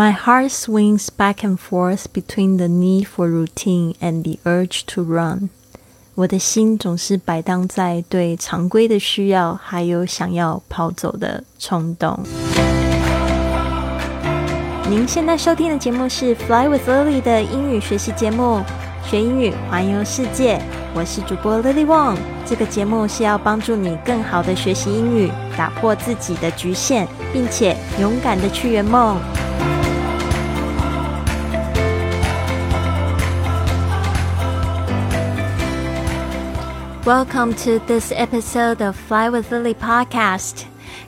My heart swings back and forth between the need for routine and the urge to run。我的心总是摆荡在对常规的需要，还有想要跑走的冲动。您现在收听的节目是《Fly with Lily》的英语学习节目，学英语环游世界。我是主播 Lily Wong。这个节目是要帮助你更好的学习英语，打破自己的局限，并且勇敢的去圆梦。Welcome to this episode of Fly with Lily podcast。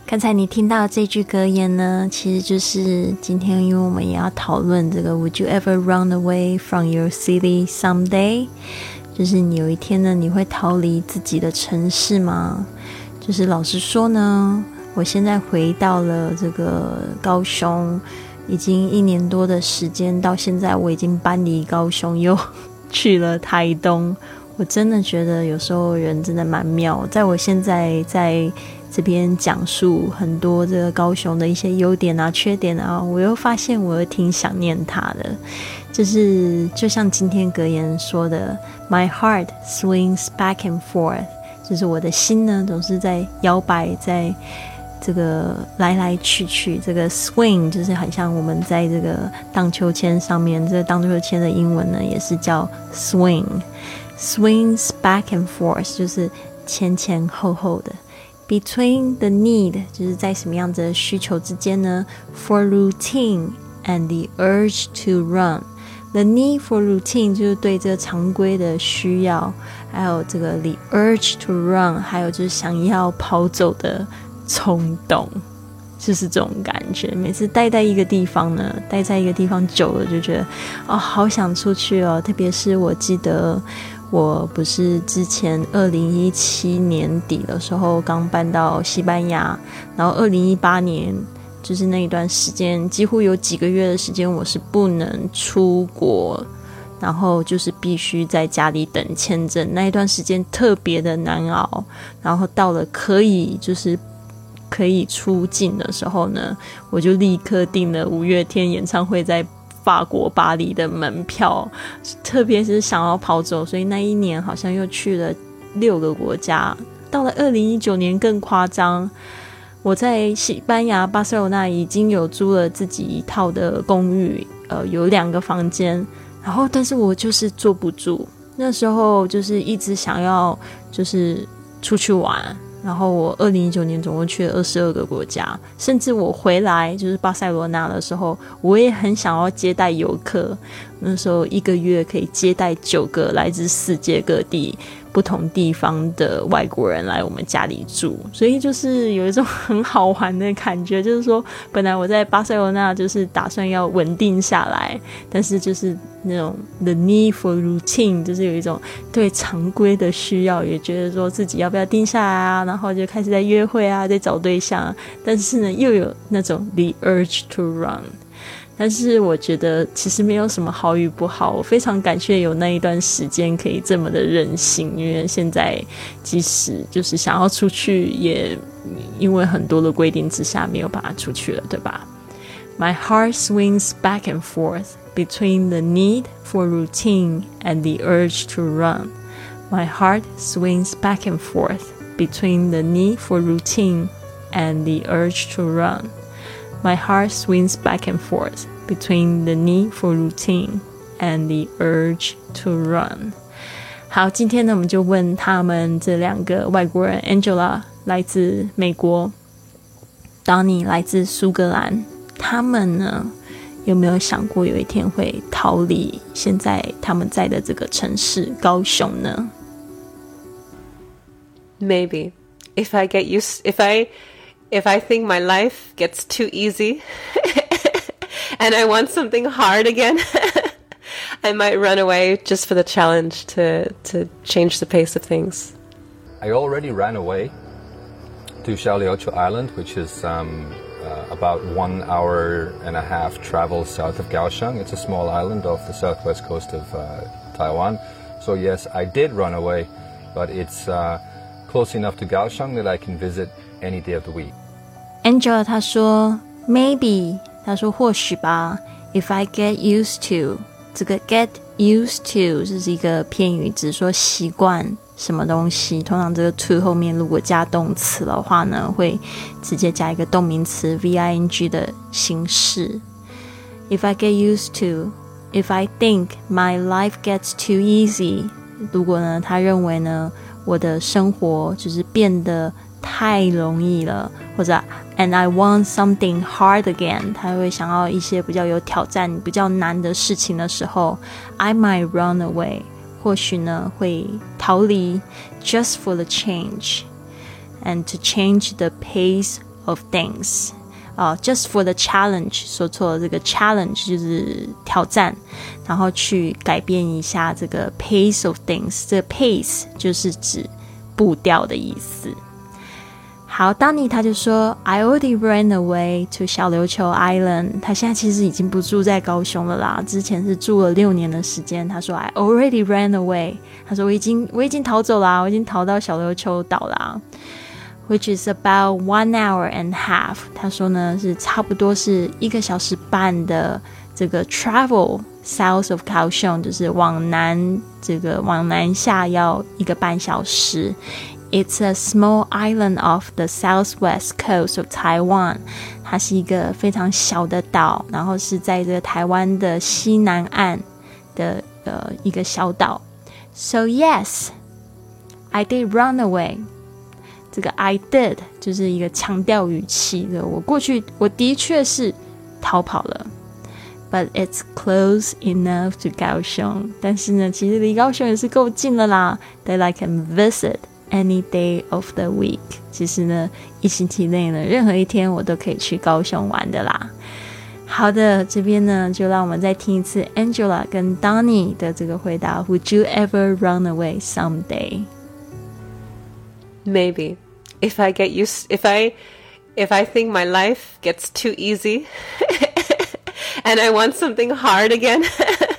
刚才你听到这句格言呢，其实就是今天，因为我们也要讨论这个 Would you ever run away from your city someday？就是你有一天呢，你会逃离自己的城市吗？就是老实说呢，我现在回到了这个高雄，已经一年多的时间，到现在我已经搬离高雄，又去了台东。我真的觉得有时候人真的蛮妙，在我现在在这边讲述很多这个高雄的一些优点啊、缺点啊，我又发现我又挺想念他的。就是就像今天格言说的，My heart swings back and forth，就是我的心呢总是在摇摆，在这个来来去去。这个 swing 就是很像我们在这个荡秋千上面，这个荡秋千的英文呢也是叫 swing。Swings back and forth，就是前前后后的。Between the need，就是在什么样子的需求之间呢？For routine and the urge to run，the need for routine 就是对这个常规的需要，还有这个 the urge to run，还有就是想要跑走的冲动，就是这种感觉。每次待在一个地方呢，待在一个地方久了，就觉得哦，好想出去哦。特别是我记得。我不是之前二零一七年底的时候刚搬到西班牙，然后二零一八年就是那一段时间，几乎有几个月的时间我是不能出国，然后就是必须在家里等签证。那一段时间特别的难熬，然后到了可以就是可以出境的时候呢，我就立刻订了五月天演唱会在。法国巴黎的门票，特别是想要跑走，所以那一年好像又去了六个国家。到了二零一九年更夸张，我在西班牙巴塞罗那已经有租了自己一套的公寓，呃，有两个房间。然后，但是我就是坐不住，那时候就是一直想要就是出去玩。然后我二零一九年总共去了二十二个国家，甚至我回来就是巴塞罗那的时候，我也很想要接待游客。那时候一个月可以接待九个来自世界各地。不同地方的外国人来我们家里住，所以就是有一种很好玩的感觉。就是说，本来我在巴塞罗那就是打算要稳定下来，但是就是那种 the need for routine，就是有一种对常规的需要，也觉得说自己要不要定下来啊，然后就开始在约会啊，在找对象。但是呢，又有那种 the urge to run。但是我觉得其实没有什么好与不好，我非常感谢有那一段时间可以这么的任性，因为现在即使就是想要出去，也因为很多的规定之下没有办法出去了，对吧？My heart swings back and forth between the need for routine and the urge to run. My heart swings back and forth between the need for routine and the urge to run. My heart swings back and forth between the need for routine and the urge to run。好，今天呢，我们就问他们这两个外国人，Angela 来自美国，Donny 来自苏格兰，他们呢有没有想过有一天会逃离现在他们在的这个城市高雄呢？Maybe if I get used, if I if I think my life gets too easy and I want something hard again, I might run away just for the challenge to, to change the pace of things. I already ran away to Xiaoliuqiu Island, which is um, uh, about one hour and a half travel south of Kaohsiung. It's a small island off the southwest coast of uh, Taiwan. So yes, I did run away, but it's uh, close enough to Kaohsiung that I can visit any day of the week. Angela 她说，maybe 他说或许吧，If I get used to，这个 get used to 这是一个片语，只说习惯什么东西。通常这个 to 后面如果加动词的话呢，会直接加一个动名词 v i n g 的形式。If I get used to, if I think my life gets too easy，如果呢，他认为呢，我的生活就是变得太容易了，或者 and I want something hard again，他会想要一些比较有挑战、比较难的事情的时候，I might run away，或许呢会逃离，just for the change and to change the pace of things。啊，just for the challenge，说错了，这个 challenge 就是挑战，然后去改变一下这个 pace of things，这个 pace 就是指步调的意思。 好，当你他就说，I already ran away to 小琉球 Island。他现在其实已经不住在高雄了啦，之前是住了六年的时间。他说，I already ran away。他说我已经我已经逃走啦，我已经逃到小琉球岛啦。which is about one hour and half。他说呢是差不多是一个小时半的这个 travel south of 高雄，就是往南这个往南下要一个半小时。It's a small island off the southwest coast of Taiwan。它是一个非常小的岛，然后是在这个台湾的西南岸的呃一个小岛。So yes, I did run away. 这个 I did 就是一个强调语气的，我过去我的确是逃跑了，but it's close enough to 高雄。但是呢，其实离高雄也是够近了啦，that I can visit any day of the week。其实呢，一星期内呢，任何一天我都可以去高雄玩的啦。好的，这边呢，就让我们再听一次 Angela 跟 Donny 的这个回答：Would you ever run away someday？Maybe. If I get used if I if I think my life gets too easy and I want something hard again,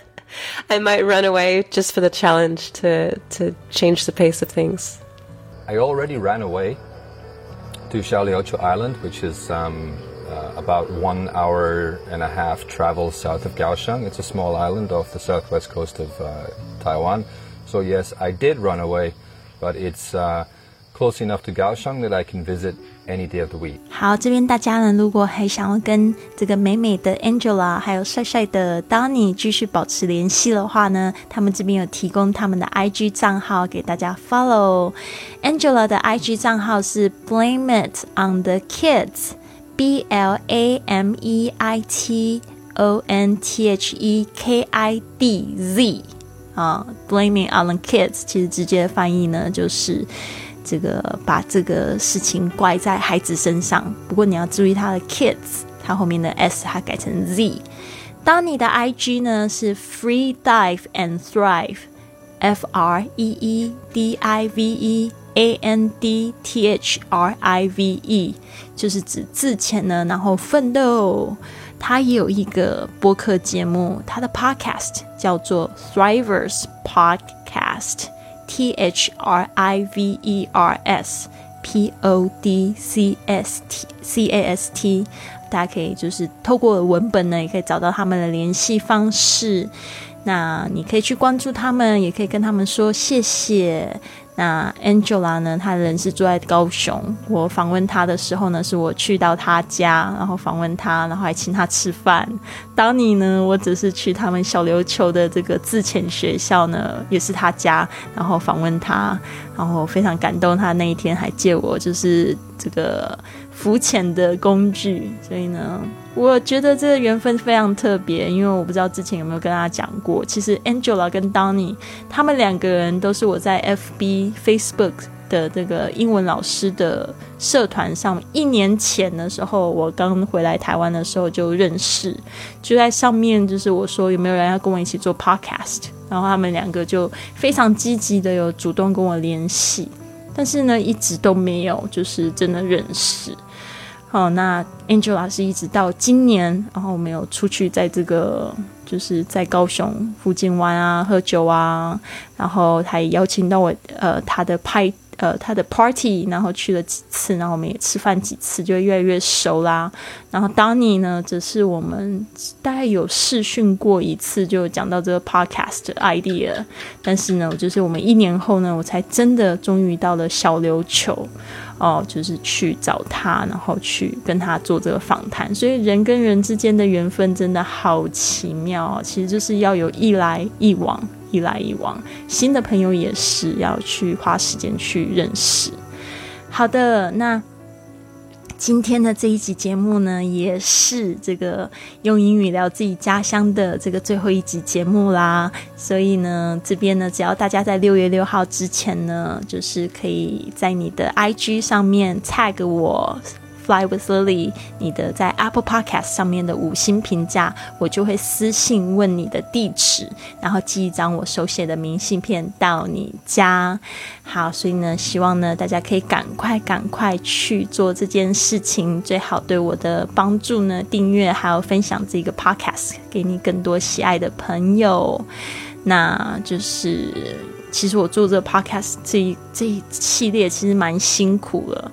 I might run away just for the challenge to to change the pace of things. I already ran away to Xiaoliuqiu Island, which is um, uh, about one hour and a half travel south of Kaohsiung. It's a small island off the southwest coast of uh, Taiwan. So yes, I did run away, but it's uh, close enough to Kaohsiung that I can visit any day of the week. 好，这边大家呢，如果还想要跟这个美美的 Angela 还有帅帅的 Donny 继续保持联系的话呢，他们这边有提供他们的 IG 账号给大家 follow。Angela 的 IG 账号是 Blame It on the Kids，B L A M E I T O N T H E K I D Z 啊，Blame It on the Kids，其实直接翻译呢就是。 这个把这个事情怪在孩子身上，不过你要注意他的 kids，它后面的 s 它改成 z。当你的 IG 呢是 free dive and thrive，F R E E D I V E A N D T H R I V E，就是指自潜呢，然后奋斗。他也有一个播客节目，他的 podcast 叫做 Thrivers Podcast。T H R I V E R S P O D C S T C A S T，大家可以就是透过文本呢，也可以找到他们的联系方式。那你可以去关注他们，也可以跟他们说谢谢。那 Angela 呢？她人是住在高雄。我访问她的时候呢，是我去到她家，然后访问她，然后还请她吃饭。当你呢，我只是去他们小琉球的这个自潜学校呢，也是她家，然后访问她，然后非常感动。她那一天还借我就是这个浮浅的工具，所以呢。我觉得这个缘分非常特别，因为我不知道之前有没有跟大家讲过，其实 Angela 跟 Donny 他们两个人都是我在 FB Facebook 的这个英文老师的社团上，一年前的时候，我刚回来台湾的时候就认识，就在上面就是我说有没有人要跟我一起做 Podcast，然后他们两个就非常积极的有主动跟我联系，但是呢一直都没有就是真的认识。好，那 Angela 是一直到今年，然后没有出去在这个就是在高雄附近玩啊，喝酒啊，然后他也邀请到我，呃，他的派呃他的 party，然后去了几次，然后我们也吃饭几次，就越来越熟啦。然后 Donny 呢，则是我们大概有试训过一次，就讲到这个 podcast idea。但是呢，就是我们一年后呢，我才真的终于到了小琉球。哦，就是去找他，然后去跟他做这个访谈。所以人跟人之间的缘分真的好奇妙，其实就是要有一来一往，一来一往。新的朋友也是要去花时间去认识。好的，那。今天的这一集节目呢，也是这个用英语聊自己家乡的这个最后一集节目啦。所以呢，这边呢，只要大家在六月六号之前呢，就是可以在你的 IG 上面 tag 我。Fly with Lily，你的在 Apple Podcast 上面的五星评价，我就会私信问你的地址，然后寄一张我手写的明信片到你家。好，所以呢，希望呢大家可以赶快赶快去做这件事情，最好对我的帮助呢订阅还有分享这个 Podcast 给你更多喜爱的朋友。那就是其实我做这个 Podcast 这一这一系列其实蛮辛苦了。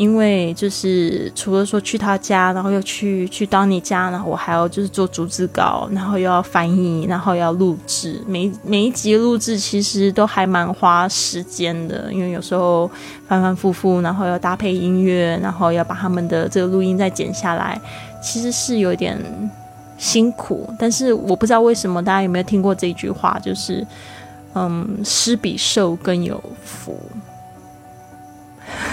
因为就是除了说去他家，然后又去去到你家，然后我还要就是做逐字稿，然后又要翻译，然后要录制。每每一集录制其实都还蛮花时间的，因为有时候反反复复，然后要搭配音乐，然后要把他们的这个录音再剪下来，其实是有点辛苦。但是我不知道为什么大家有没有听过这句话，就是嗯，施比受更有福。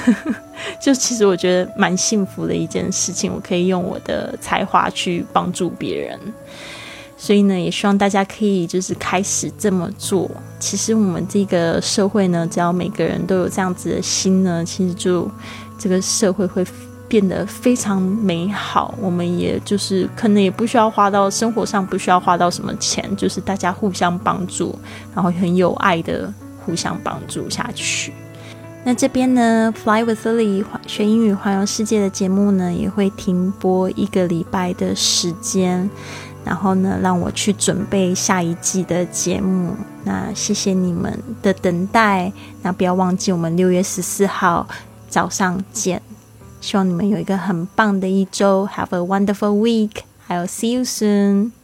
就其实我觉得蛮幸福的一件事情，我可以用我的才华去帮助别人，所以呢，也希望大家可以就是开始这么做。其实我们这个社会呢，只要每个人都有这样子的心呢，其实就这个社会会变得非常美好。我们也就是可能也不需要花到生活上不需要花到什么钱，就是大家互相帮助，然后很有爱的互相帮助下去。那这边呢，Fly with Lily 学英语环游世界的节目呢，也会停播一个礼拜的时间，然后呢，让我去准备下一季的节目。那谢谢你们的等待，那不要忘记我们六月十四号早上见。希望你们有一个很棒的一周，Have a wonderful week，还有 See you soon。